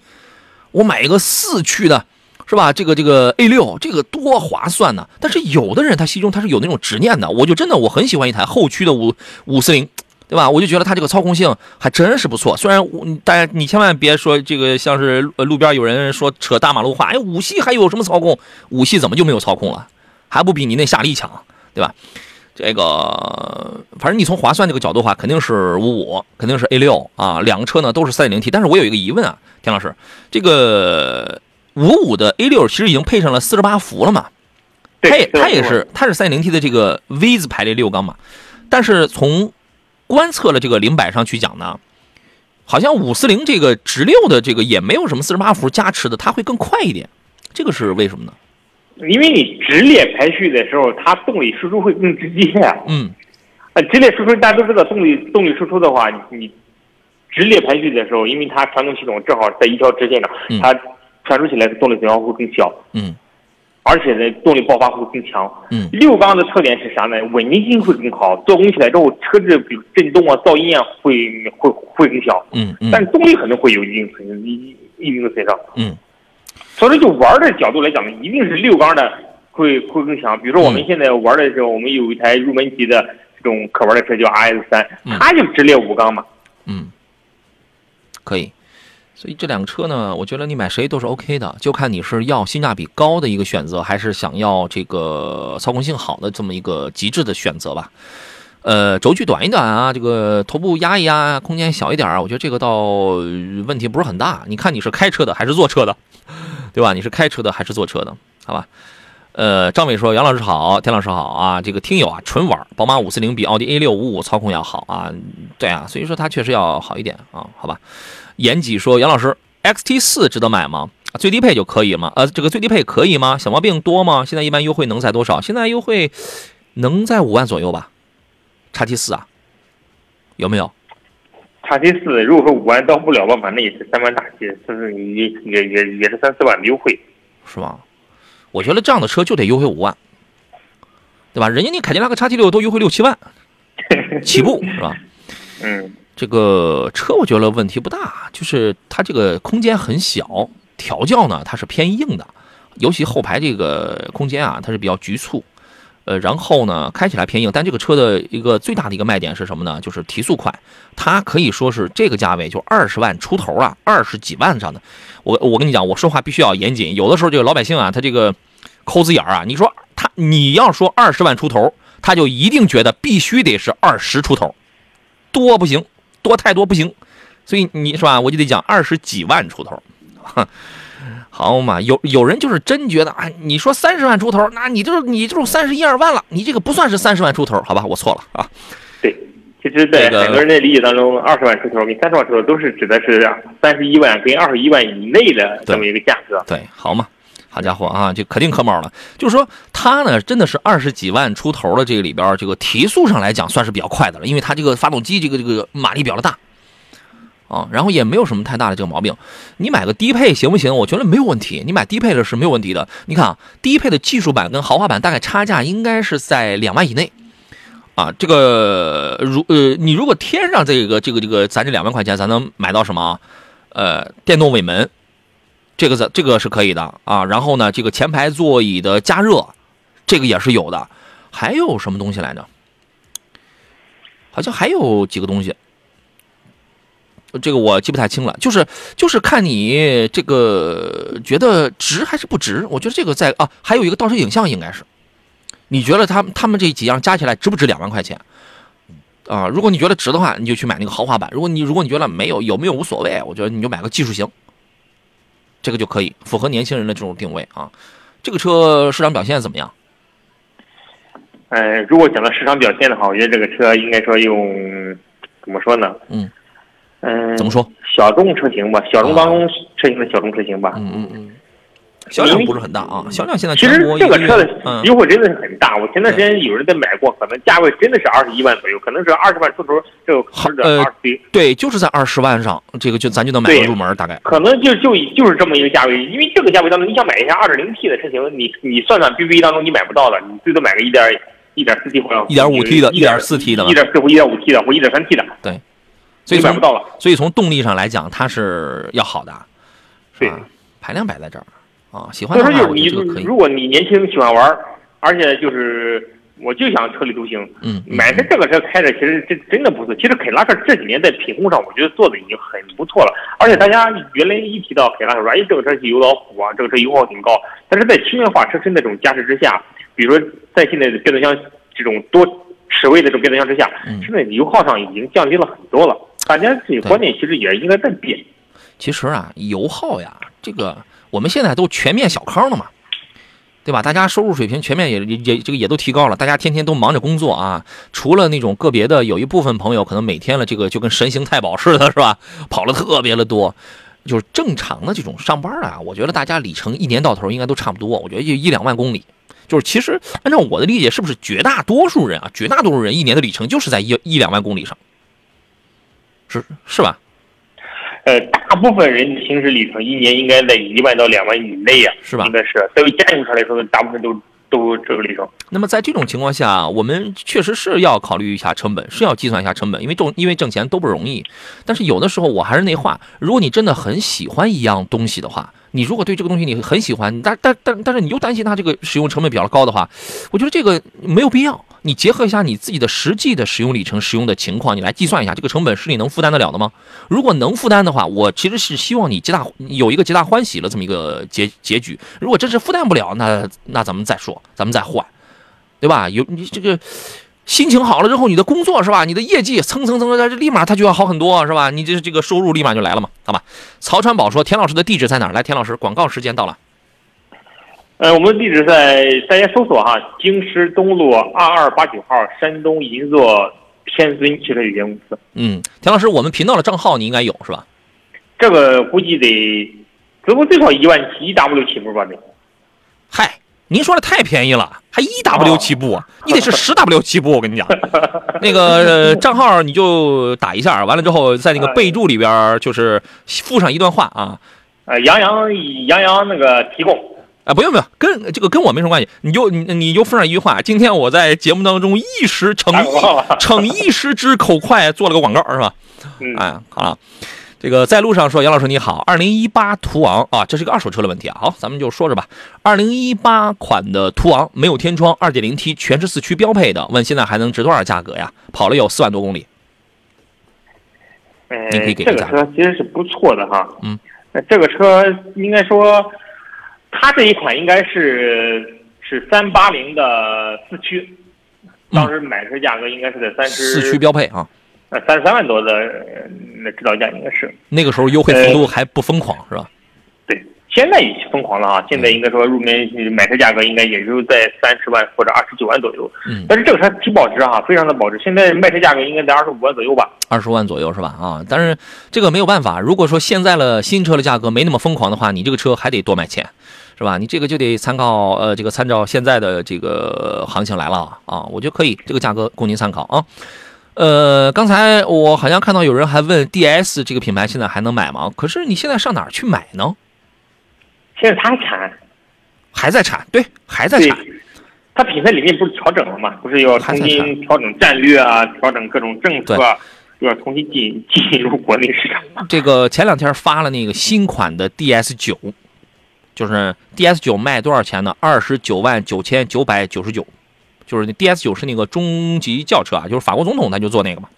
我买一个四驱的，是吧？这个这个 A 六，这个多划算呢。但是有的人他心中他是有那种执念的，我就真的我很喜欢一台后驱的五五四零，对吧？我就觉得它这个操控性还真是不错。虽然我大家你千万别说这个像是路边有人说扯大马路话，哎，五系还有什么操控？五系怎么就没有操控了？还不比你那夏利强，对吧？这个，反正你从划算这个角度的话，肯定是五五，肯定是 A 六啊。两个车呢都是 3.0T，但是我有一个疑问啊，田老师，这个五五的 A 六其实已经配上了48伏了嘛？它也它也是它是 3.0T 的这个 V 字排列六缸嘛？但是从观测了这个零百上去讲呢，好像五四零这个直六的这个也没有什么四十八伏加持的，它会更快一点，这个是为什么呢？因为你直列排序的时候，它动力输出会更直接。嗯，啊，直列输出大家都知道，动力动力输出的话，你你直列排序的时候，因为它传动系统正好在一条直线上，嗯。它传输起来的动力损耗会更小，嗯而且呢，动力爆发会更强。嗯六缸的特点是啥呢？稳定性会更好，做工起来之后，车子比如震动啊、噪音啊，会会会更小，嗯嗯但是动力可能会有一定损一一定的损伤。嗯所以说，就玩的角度来讲呢，一定是六缸的会会更强。比如说我们嗯现在玩的时候，我们有一台入门级的这种可玩的车叫 RS 三嗯，它就直列五缸嘛。嗯，可以。所以这两个车呢，我觉得你买谁都是 OK 的，就看你是要性价比高的一个选择，还是想要这个操控性好的这么一个极致的选择吧。呃，轴距短一短啊，这个头部压一压，空间小一点啊，我觉得这个倒问题不是很大。你看你是开车的还是坐车的，对吧？你是开车的还是坐车的？好吧。呃，张伟说：“杨老师好，田老师好啊！这个听友啊，纯玩，宝马五四零比奥迪 A 六五五操控要好啊，对啊，所以说它确实要好一点啊，好吧。”严吉说：“杨老师，XT 四值得买吗？最低配就可以吗？呃，这个最低配可以吗？小毛病多吗？现在一般优惠能在多少？现在优惠能在五万左右吧？叉 T 四啊，有没有？叉 T 四如果说五万到不了吧，反正也是三万大几，就是也也也也是三四万的优惠。是吧？我觉得这样的车就得优惠五万，对吧？人家那凯迪拉克叉 T 六都优惠六七万 起步，是吧？嗯，这个车我觉得问题不大，就是它这个空间很小，调教呢它是偏硬的，尤其后排这个空间啊，它是比较局促。呃，然后呢，开起来偏硬，但这个车的一个最大的一个卖点是什么呢？就是提速快，它可以说是这个价位就二十万出头啊，二十几万上的。我我跟你讲，我说话必须要严谨，有的时候这个老百姓啊，他这个抠字眼儿啊，你说他你要说二十万出头，他就一定觉得必须得是二十出头，多不行，多太多不行，所以你是吧？我就得讲二十几万出头，好嘛？有有人就是真觉得啊，你说三十万出头，那你就是你就是三十一二万了，你这个不算是三十万出头，好吧？我错了啊。对。其实，在这个很多人的理解当中，二十万出头跟三十万出头都是指的是三十一万跟二十一万以内的这么一个价格。对，好嘛，好家伙啊，这可定可卯了。就是说，它呢真的是二十几万出头的这个里边，这个提速上来讲算是比较快的了，因为它这个发动机这个这个马力比较大啊，然后也没有什么太大的这个毛病。你买个低配行不行？我觉得没有问题，你买低配的是没有问题的。你看啊，低配的技术版跟豪华版大概差价应该是在两万以内。啊，这个如呃，你如果添上这个这个这个，咱这两万块钱，咱能买到什么啊？呃，电动尾门，这个是这个是可以的啊。然后呢，这个前排座椅的加热，这个也是有的。还有什么东西来着？好像还有几个东西，这个我记不太清了。就是就是看你这个觉得值还是不值。我觉得这个在啊，还有一个倒车影像应该是。你觉得他他们这几样加起来值不值两万块钱？啊，如果你觉得值的话，你就去买那个豪华版；如果你如果你觉得没有有没有无所谓，我觉得你就买个技术型，这个就可以符合年轻人的这种定位啊。这个车市场表现怎么样？呃，如果讲到市场表现的话，我觉得这个车应该说用怎么说呢？嗯嗯、怎么说？小众车型吧，小众当中车型的小众车型吧。嗯嗯嗯，销量不是很大啊，销量现在其实这个车的嗯优惠真的是很大，我前段时间有人在买过，可能价位真的是二十一万左右，可能是二十万出头，这个车的呃对，就是在二十万上，这个就咱就能买个入门，大概可能就就就是这么一个价位，因为这个价位当中，你想买一下二点零 T 的车型，你你算算 BBA 当中你买不到的，你最多买个一点一点四 T 或者 1.5T 的一点1.4 T 的吧一点四或一点五 T 的或一点三 T 的，对所以你买不到了。所以从动力上来讲，它是要好的，是对吧？排量摆在这儿啊，喜欢的话，就是你如。果你年轻喜欢玩，而且就是我就想车里独行，嗯，嗯买个这个车开着，其实这真的不错。其实凯迪拉克这几年在品控上，我觉得做的已经很不错了。而且大家原来一提到凯迪拉克，说哎，这个车是油老虎啊，这个车油耗挺高。但是在轻量化车身的这种加持之下，比如说在现在的变速箱这种多齿位的这种变速箱之下，嗯现在油耗上已经降低了很多了。大家这个观念其实也应该在变。其实啊，油耗呀，这个我们现在都全面小康了嘛，对吧？大家收入水平全面也也也这个也都提高了，大家天天都忙着工作啊。除了那种个别的，有一部分朋友可能每天了这个就跟神行太保似的，是吧？跑了特别的多。就是正常的这种上班啊，我觉得大家里程一年到头应该都差不多，我觉得就一两万公里。就是其实按照我的理解，是不是绝大多数人啊，绝大多数人一年的里程就是在一一两万公里上，是是吧？呃，大部分人的行驶里程一年应该在一万到两万以内呀、是吧应该是对于家用车来说，大部分都都这个里程。那么在这种情况下，我们确实是要考虑一下成本，是要计算一下成本，因为挣因为挣钱都不容易。但是有的时候我还是那话，如果你真的很喜欢一样东西的话，你如果对这个东西你很喜欢，但但但但是你又担心它这个使用成本比较高的话，我觉得这个没有必要。你结合一下你自己的实际的使用里程、使用的情况，你来计算一下这个成本是你能负担得了的吗？如果能负担的话，我其实是希望你皆大有一个皆大欢喜的这么一个结结局。如果真是负担不了，那那咱们再说，咱们再换。对吧？有你这个心情好了之后，你的工作是吧？你的业绩蹭蹭蹭，这立马它就要好很多，是吧？你这这个收入立马就来了嘛，好吧？曹传宝说，田老师的地址在哪儿？来，田老师，广告时间到了。呃，我们的地址在大家搜索哈，京师东路二二八九号，山东银座天尊汽车有限公司。嗯，田老师，我们频道的账号你应该有是吧？这个估计得，最后最少一万七一 W 起步吧得。嗨，您说的太便宜了，还一 W 起步啊？你得是十 W 起步，我跟你讲。那个、呃账号你就打一下，完了之后在那个备注里边就是附上一段话啊。呃，杨洋杨洋那个提供。啊，不用不用，跟这个跟我没什么关系，你就你你就附上一句话。今天我在节目当中一时逞 逞一时之口快，做了个广告是吧？嗯，哎，好了，这个在路上说，杨老师你好，二零一八途昂啊，这是个二手车的问题啊。好，咱们就说着吧。二零一八款的途昂没有天窗，二点零 T 全是四驱标配的，问现在还能值多少价格呀？跑了有四万多公里。呃您可以给这个车其实是不错的哈。嗯那，这个车应该说，它这一款应该是是三八零的四驱，当时买车价格应该是在三十嗯四驱标配啊，呃三十三万多的呃那指导价应该是。那个时候优惠幅度还不疯狂是吧？对，现在已经疯狂了啊！现在应该说入门买车价格应该也就在三十万或者二十九万左右。嗯，但是这个车挺保值哈，非常的保值。现在卖车价格应该在二十五万左右吧？二十万左右是吧？啊，但是这个没有办法。如果说现在了新车的价格没那么疯狂的话，你这个车还得多卖钱，是吧？你这个就得参考呃，这个参照现在的这个行情来了啊。我觉得可以，这个价格供您参考啊。呃，刚才我好像看到有人还问 DS 这个品牌现在还能买吗？可是你现在上哪儿去买呢？现在它还产，还在产，对，还在产。，它品牌理念不是调整了吗？不是要重新调整战略啊，调整各种政策啊，又要重新进进入国内市场。这个前两天发了那个新款的 DS 九，就是 DS 九卖多少钱呢？二十九万九千九百九十九，就是那 DS 九是那个中级轿车啊，就是法国总统他就做那个嘛。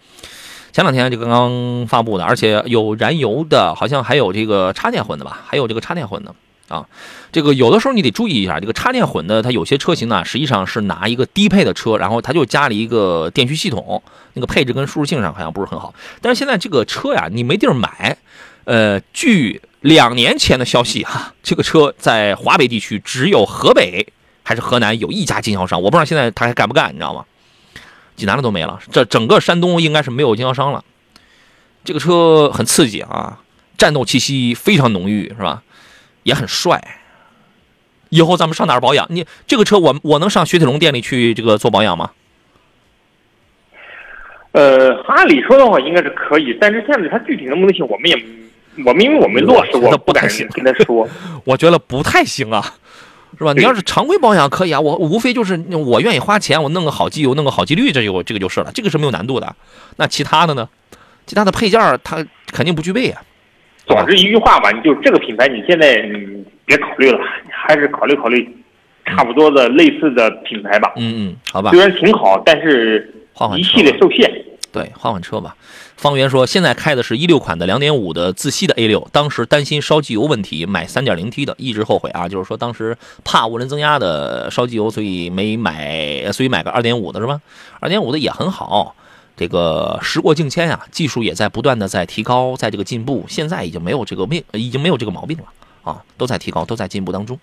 前两天就刚刚发布的，而且有燃油的，好像还有这个插电混的吧，还有这个插电混的啊。这个有的时候你得注意一下，这个插电混的它有些车型呢，实际上是拿一个低配的车，然后它就加了一个电驱系统，那个配置跟舒适性上好像不是很好。但是现在这个车呀，你没地儿买，呃，据两年前的消息哈、这个车在华北地区只有河北还是河南有一家经销商，我不知道现在他还干不干，你知道吗？济南的都没了，这整个山东应该是没有经销商了。这个车很刺激啊，战斗气息非常浓郁，是吧？也很帅。以后咱们上哪儿保养？你这个车我我能上雪铁龙店里去这个做保养吗？呃，按理说的话应该是可以，但是现在它具体能不能行，我们也我们因为我没落实过，我觉得不不敢行跟他说。我觉得不太行啊，是吧？你要是常规保养可以啊，我无非就是我愿意花钱，我弄个好机油，弄个好机滤，这就这个就是了，这个是没有难度的。那其他的呢？其他的配件儿它肯定不具备啊。总之一句话吧，你就这个品牌，你现在你别考虑了，你还是考虑考虑差不多的类似的品牌吧。嗯嗯，好吧虽，然挺好，但是一系列受限。对，换换车吧。方圆说，现在开的是一六款的两点五的自吸的 A 六，当时担心烧机油问题，买三点零 T 的，一直后悔啊。就是说当时怕涡轮增压的烧机油，所以没买，所以买个二点五的是吧？二点五的也很好。这个时过境迁呀、技术也在不断的在提高，在这个进步，现在已经没有这个病，已经没有这个毛病了啊，都在提高，都在进步当中。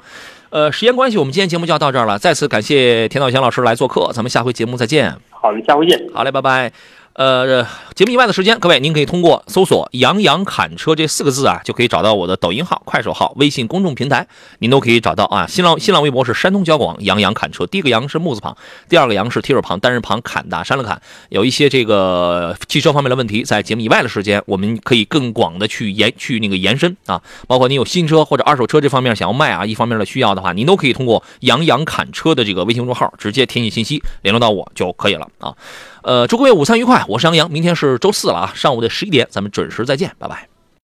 呃，时间关系，我们今天节目就要到这儿了，再次感谢田道祥老师来做客，咱们下回节目再见。好的，下回见。好嘞，拜拜。呃，节目以外的时间，各位您可以通过搜索“杨洋侃车”这四个字啊，就可以找到我的抖音号、快手号、微信公众平台，您都可以找到啊。新浪新浪微博是山东交广杨洋侃车，第一个杨是木字旁，第二个杨是提手旁，单人旁，砍大山了砍。有一些这个汽车方面的问题，在节目以外的时间，我们可以更广的去延去那个延伸啊，包括您有新车或者二手车这方面想要卖啊，一方面的需要的话，您都可以通过杨洋侃车的这个微信公众号直接填写信息联络到我就可以了啊。呃，祝各位午餐愉快，我是杨洋，明天是周四了啊，上午的十一点咱们准时再见，拜拜。